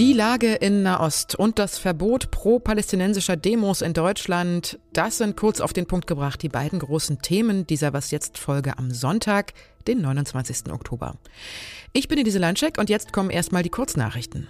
Die Lage in Nahost und das Verbot pro-palästinensischer Demos in Deutschland, das sind kurz auf den Punkt gebracht die beiden großen Themen dieser Was jetzt Folge am Sonntag, den 29. Oktober. Ich bin Elise Landscheck und jetzt kommen erstmal die Kurznachrichten.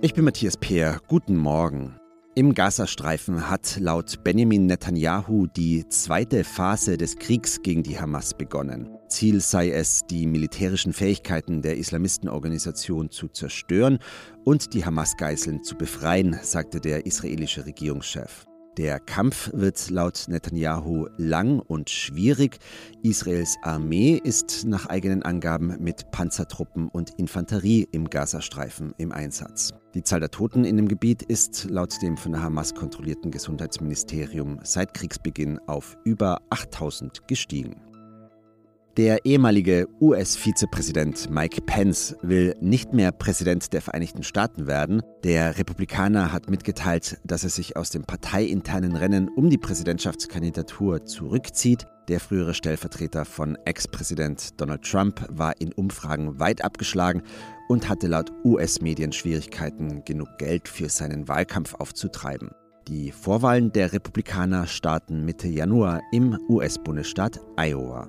Ich bin Matthias Peer. Guten Morgen. Im Gazastreifen hat laut Benjamin Netanyahu die zweite Phase des Kriegs gegen die Hamas begonnen. Ziel sei es, die militärischen Fähigkeiten der Islamistenorganisation zu zerstören und die Hamas-Geiseln zu befreien, sagte der israelische Regierungschef. Der Kampf wird laut Netanyahu lang und schwierig. Israels Armee ist nach eigenen Angaben mit Panzertruppen und Infanterie im Gazastreifen im Einsatz. Die Zahl der Toten in dem Gebiet ist laut dem von der Hamas kontrollierten Gesundheitsministerium seit Kriegsbeginn auf über 8000 gestiegen. Der ehemalige US-Vizepräsident Mike Pence will nicht mehr Präsident der Vereinigten Staaten werden. Der Republikaner hat mitgeteilt, dass er sich aus dem parteiinternen Rennen um die Präsidentschaftskandidatur zurückzieht. Der frühere Stellvertreter von Ex-Präsident Donald Trump war in Umfragen weit abgeschlagen und hatte laut US-Medien Schwierigkeiten, genug Geld für seinen Wahlkampf aufzutreiben. Die Vorwahlen der Republikaner starten Mitte Januar im US-Bundesstaat Iowa.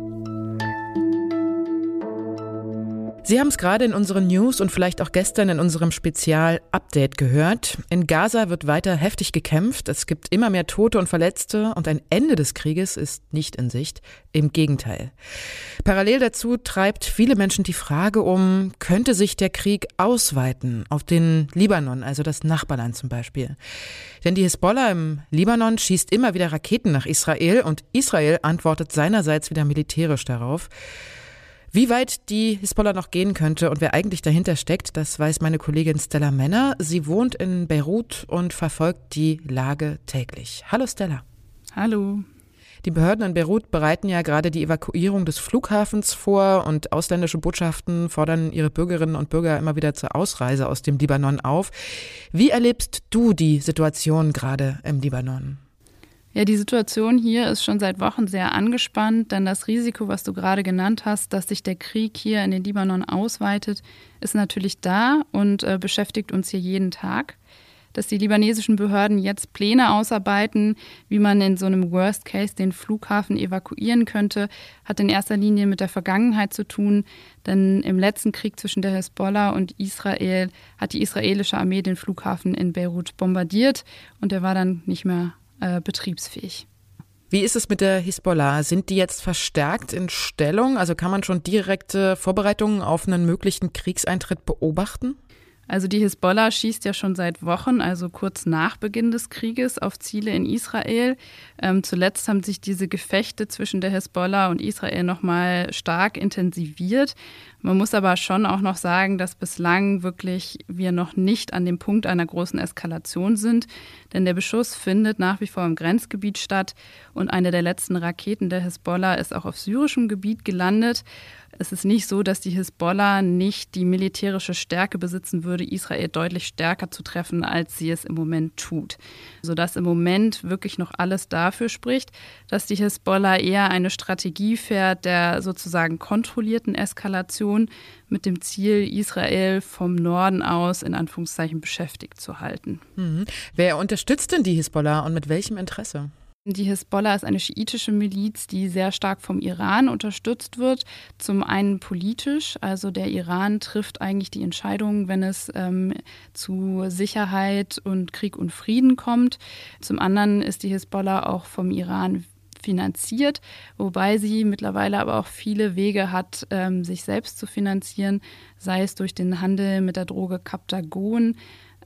Sie haben es gerade in unseren News und vielleicht auch gestern in unserem Spezial-Update gehört. In Gaza wird weiter heftig gekämpft. Es gibt immer mehr Tote und Verletzte und ein Ende des Krieges ist nicht in Sicht. Im Gegenteil. Parallel dazu treibt viele Menschen die Frage um, könnte sich der Krieg ausweiten auf den Libanon, also das Nachbarland zum Beispiel. Denn die Hisbollah im Libanon schießt immer wieder Raketen nach Israel und Israel antwortet seinerseits wieder militärisch darauf. Wie weit die Hisbollah noch gehen könnte und wer eigentlich dahinter steckt, das weiß meine Kollegin Stella Männer. Sie wohnt in Beirut und verfolgt die Lage täglich. Hallo Stella. Hallo. Die Behörden in Beirut bereiten ja gerade die Evakuierung des Flughafens vor und ausländische Botschaften fordern ihre Bürgerinnen und Bürger immer wieder zur Ausreise aus dem Libanon auf. Wie erlebst du die Situation gerade im Libanon? Ja, die Situation hier ist schon seit Wochen sehr angespannt, denn das Risiko, was du gerade genannt hast, dass sich der Krieg hier in den Libanon ausweitet, ist natürlich da und äh, beschäftigt uns hier jeden Tag. Dass die libanesischen Behörden jetzt Pläne ausarbeiten, wie man in so einem Worst Case den Flughafen evakuieren könnte, hat in erster Linie mit der Vergangenheit zu tun, denn im letzten Krieg zwischen der Hezbollah und Israel hat die israelische Armee den Flughafen in Beirut bombardiert und der war dann nicht mehr äh, betriebsfähig. Wie ist es mit der Hisbollah? Sind die jetzt verstärkt in Stellung? Also kann man schon direkte Vorbereitungen auf einen möglichen Kriegseintritt beobachten? Also die Hisbollah schießt ja schon seit Wochen, also kurz nach Beginn des Krieges, auf Ziele in Israel. Ähm, zuletzt haben sich diese Gefechte zwischen der Hisbollah und Israel nochmal stark intensiviert. Man muss aber schon auch noch sagen, dass bislang wirklich wir noch nicht an dem Punkt einer großen Eskalation sind, denn der Beschuss findet nach wie vor im Grenzgebiet statt und eine der letzten Raketen der Hisbollah ist auch auf syrischem Gebiet gelandet. Es ist nicht so, dass die Hisbollah nicht die militärische Stärke besitzen würde, Israel deutlich stärker zu treffen, als sie es im Moment tut. Sodass im Moment wirklich noch alles dafür spricht, dass die Hisbollah eher eine Strategie fährt der sozusagen kontrollierten Eskalation mit dem Ziel, Israel vom Norden aus in Anführungszeichen beschäftigt zu halten. Mhm. Wer unterstützt denn die Hisbollah und mit welchem Interesse? Die Hisbollah ist eine schiitische Miliz, die sehr stark vom Iran unterstützt wird. Zum einen politisch, also der Iran trifft eigentlich die Entscheidungen, wenn es ähm, zu Sicherheit und Krieg und Frieden kommt. Zum anderen ist die Hisbollah auch vom Iran finanziert, wobei sie mittlerweile aber auch viele Wege hat, ähm, sich selbst zu finanzieren, sei es durch den Handel mit der Droge Kaptagon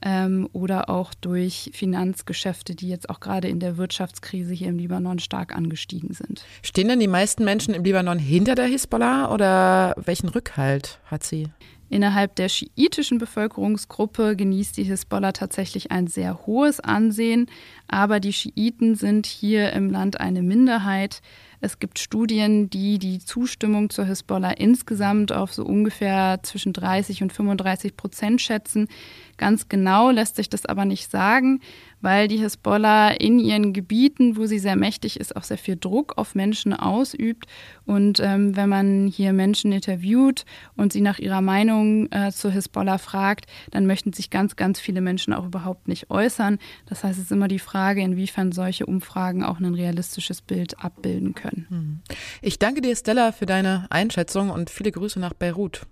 ähm, oder auch durch Finanzgeschäfte, die jetzt auch gerade in der Wirtschaftskrise hier im Libanon stark angestiegen sind. Stehen denn die meisten Menschen im Libanon hinter der Hisbollah oder welchen Rückhalt hat sie? Innerhalb der schiitischen Bevölkerungsgruppe genießt die Hisbollah tatsächlich ein sehr hohes Ansehen, aber die Schiiten sind hier im Land eine Minderheit. Es gibt Studien, die die Zustimmung zur Hisbollah insgesamt auf so ungefähr zwischen 30 und 35 Prozent schätzen. Ganz genau lässt sich das aber nicht sagen, weil die Hisbollah in ihren Gebieten, wo sie sehr mächtig ist, auch sehr viel Druck auf Menschen ausübt. Und ähm, wenn man hier Menschen interviewt und sie nach ihrer Meinung äh, zur Hisbollah fragt, dann möchten sich ganz, ganz viele Menschen auch überhaupt nicht äußern. Das heißt, es ist immer die Frage, inwiefern solche Umfragen auch ein realistisches Bild abbilden können. Hm. Ich danke dir, Stella, für deine Einschätzung und viele Grüße nach Beirut.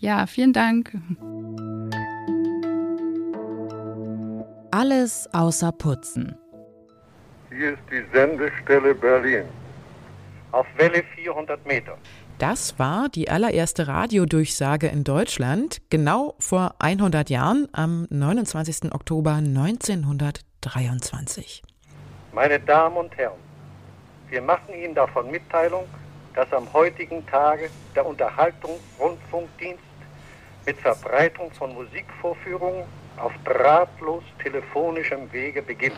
Ja, vielen Dank. Alles außer Putzen. Hier ist die Sendestelle Berlin. Auf Welle 400 Meter. Das war die allererste Radiodurchsage in Deutschland, genau vor 100 Jahren, am 29. Oktober 1923. Meine Damen und Herren, wir machen Ihnen davon Mitteilung, dass am heutigen Tage der Unterhaltungsrundfunkdienst mit Verbreitung von Musikvorführungen auf drahtlos telefonischem Wege beginnt.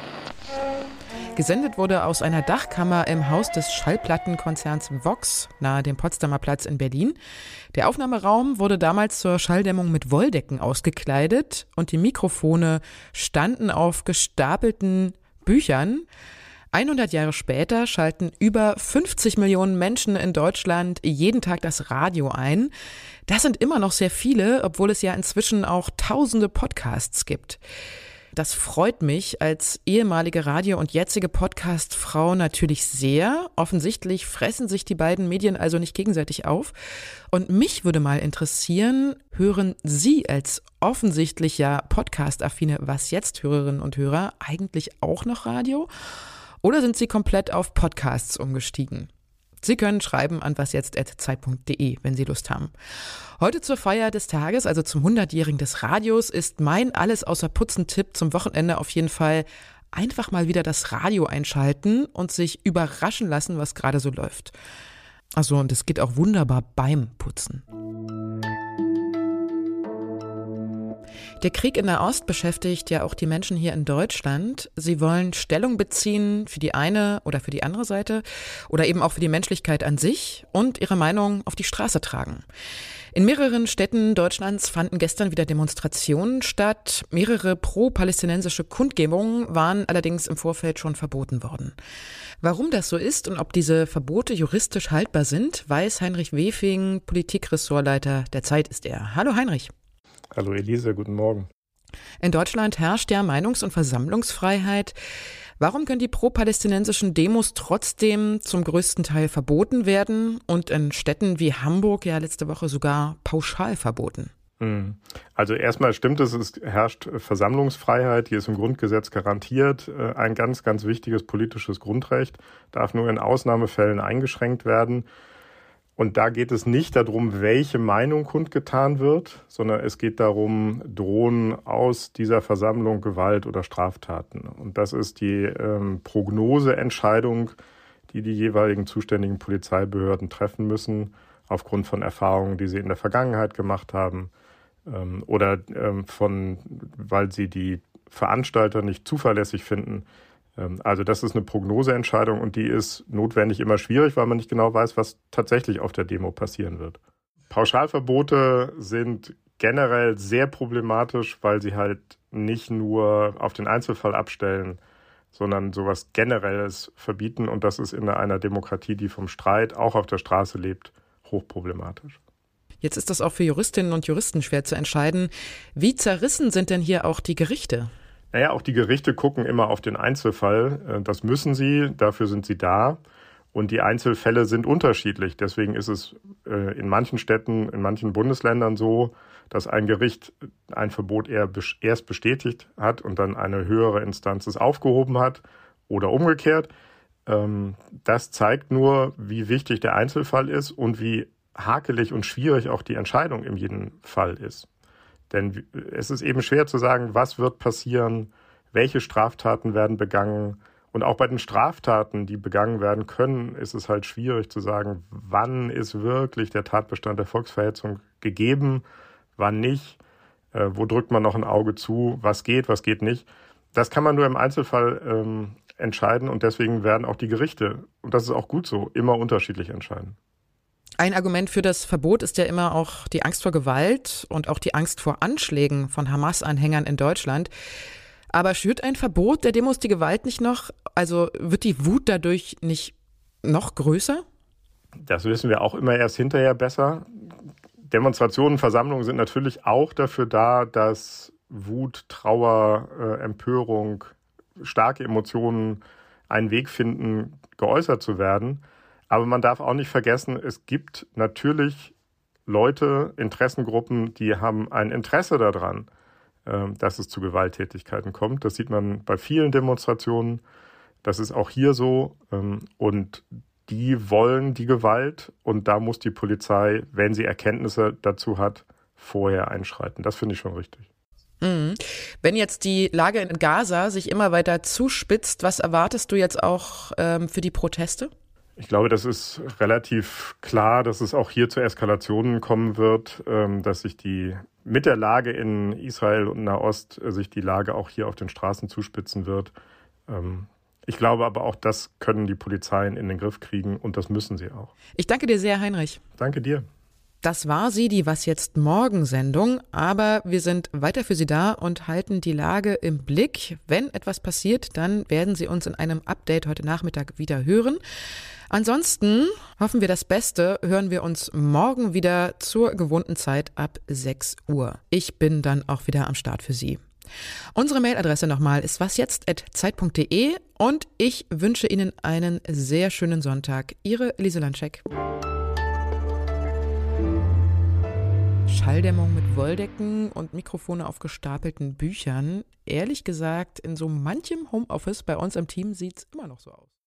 Gesendet wurde aus einer Dachkammer im Haus des Schallplattenkonzerns Vox nahe dem Potsdamer Platz in Berlin. Der Aufnahmeraum wurde damals zur Schalldämmung mit Wolldecken ausgekleidet und die Mikrofone standen auf gestapelten Büchern. 100 Jahre später schalten über 50 Millionen Menschen in Deutschland jeden Tag das Radio ein. Das sind immer noch sehr viele, obwohl es ja inzwischen auch tausende Podcasts gibt. Das freut mich als ehemalige Radio- und jetzige Podcast-Frau natürlich sehr. Offensichtlich fressen sich die beiden Medien also nicht gegenseitig auf. Und mich würde mal interessieren, hören Sie als offensichtlich ja Podcast-affine Was jetzt Hörerinnen und Hörer eigentlich auch noch Radio? Oder sind Sie komplett auf Podcasts umgestiegen? Sie können schreiben an wasjetzt.zeit.de, wenn Sie Lust haben. Heute zur Feier des Tages, also zum 100-jährigen des Radios, ist mein alles außer Putzen-Tipp zum Wochenende auf jeden Fall einfach mal wieder das Radio einschalten und sich überraschen lassen, was gerade so läuft. Also, und es geht auch wunderbar beim Putzen. Der Krieg in der Ost beschäftigt ja auch die Menschen hier in Deutschland. Sie wollen Stellung beziehen für die eine oder für die andere Seite oder eben auch für die Menschlichkeit an sich und ihre Meinung auf die Straße tragen. In mehreren Städten Deutschlands fanden gestern wieder Demonstrationen statt. Mehrere pro-palästinensische Kundgebungen waren allerdings im Vorfeld schon verboten worden. Warum das so ist und ob diese Verbote juristisch haltbar sind, weiß Heinrich Wefing, Politikressortleiter der Zeit ist er. Hallo Heinrich. Hallo Elise, guten Morgen. In Deutschland herrscht ja Meinungs- und Versammlungsfreiheit. Warum können die pro-palästinensischen Demos trotzdem zum größten Teil verboten werden und in Städten wie Hamburg ja letzte Woche sogar pauschal verboten? Hm. Also erstmal stimmt es, es herrscht Versammlungsfreiheit, die ist im Grundgesetz garantiert. Äh, ein ganz, ganz wichtiges politisches Grundrecht, darf nur in Ausnahmefällen eingeschränkt werden. Und da geht es nicht darum, welche Meinung kundgetan wird, sondern es geht darum, drohen aus dieser Versammlung Gewalt oder Straftaten. Und das ist die ähm, Prognoseentscheidung, die die jeweiligen zuständigen Polizeibehörden treffen müssen, aufgrund von Erfahrungen, die sie in der Vergangenheit gemacht haben ähm, oder ähm, von, weil sie die Veranstalter nicht zuverlässig finden, also das ist eine Prognoseentscheidung und die ist notwendig immer schwierig, weil man nicht genau weiß, was tatsächlich auf der Demo passieren wird. Pauschalverbote sind generell sehr problematisch, weil sie halt nicht nur auf den Einzelfall abstellen, sondern sowas Generelles verbieten und das ist in einer Demokratie, die vom Streit auch auf der Straße lebt, hochproblematisch. Jetzt ist das auch für Juristinnen und Juristen schwer zu entscheiden. Wie zerrissen sind denn hier auch die Gerichte? Naja, auch die Gerichte gucken immer auf den Einzelfall. Äh, das müssen sie, dafür sind sie da. Und die Einzelfälle sind unterschiedlich. Deswegen ist es äh, in manchen Städten, in manchen Bundesländern so, dass ein Gericht ein Verbot erst bestätigt hat und dann eine höhere Instanz es aufgehoben hat oder umgekehrt. Ähm, das zeigt nur, wie wichtig der Einzelfall ist und wie hakelig und schwierig auch die Entscheidung in jedem Fall ist. Denn es ist eben schwer zu sagen, was wird passieren, welche Straftaten werden begangen. Und auch bei den Straftaten, die begangen werden können, ist es halt schwierig zu sagen, wann ist wirklich der Tatbestand der Volksverhetzung gegeben, wann nicht, äh, wo drückt man noch ein Auge zu, was geht, was geht nicht. Das kann man nur im Einzelfall ähm, entscheiden und deswegen werden auch die Gerichte, und das ist auch gut so, immer unterschiedlich entscheiden. Ein Argument für das Verbot ist ja immer auch die Angst vor Gewalt und auch die Angst vor Anschlägen von Hamas-Anhängern in Deutschland. Aber schürt ein Verbot der Demos die Gewalt nicht noch? Also wird die Wut dadurch nicht noch größer? Das wissen wir auch immer erst hinterher besser. Demonstrationen, Versammlungen sind natürlich auch dafür da, dass Wut, Trauer, äh, Empörung, starke Emotionen einen Weg finden, geäußert zu werden. Aber man darf auch nicht vergessen, es gibt natürlich Leute, Interessengruppen, die haben ein Interesse daran, äh, dass es zu Gewalttätigkeiten kommt. Das sieht man bei vielen Demonstrationen. Das ist auch hier so. Ähm, und die wollen die Gewalt und da muss die Polizei, wenn sie Erkenntnisse dazu hat, vorher einschreiten. Das finde ich schon richtig. Mhm. Wenn jetzt die Lage in Gaza sich immer weiter zuspitzt, was erwartest du jetzt auch ähm, für die Proteste? Ich glaube, das ist relativ klar, dass es auch hier zu Eskalationen kommen wird, ähm, dass sich die mit der Lage in Israel und Nahost äh, sich die Lage auch hier auf den Straßen zuspitzen wird. Ähm, ich glaube aber auch, das können die Polizeien in den Griff kriegen und das müssen sie auch. Ich danke dir sehr, Heinrich. Danke dir. Das war sie, die Was jetzt morgen Sendung, aber wir sind weiter für Sie da und halten die Lage im Blick. Wenn etwas passiert, dann werden Sie uns in einem Update heute Nachmittag wieder hören. Ansonsten hoffen wir das Beste, hören wir uns morgen wieder zur gewohnten Zeit ab 6 Uhr. Ich bin dann auch wieder am Start für Sie. Unsere Mailadresse nochmal ist wasjetzt.zeit.de und ich wünsche Ihnen einen sehr schönen Sonntag. Ihre Lise Landscheck. Schalldämmung mit Wolldecken und Mikrofone auf gestapelten Büchern. Ehrlich gesagt, in so manchem Homeoffice bei uns im Team sieht es immer noch so aus.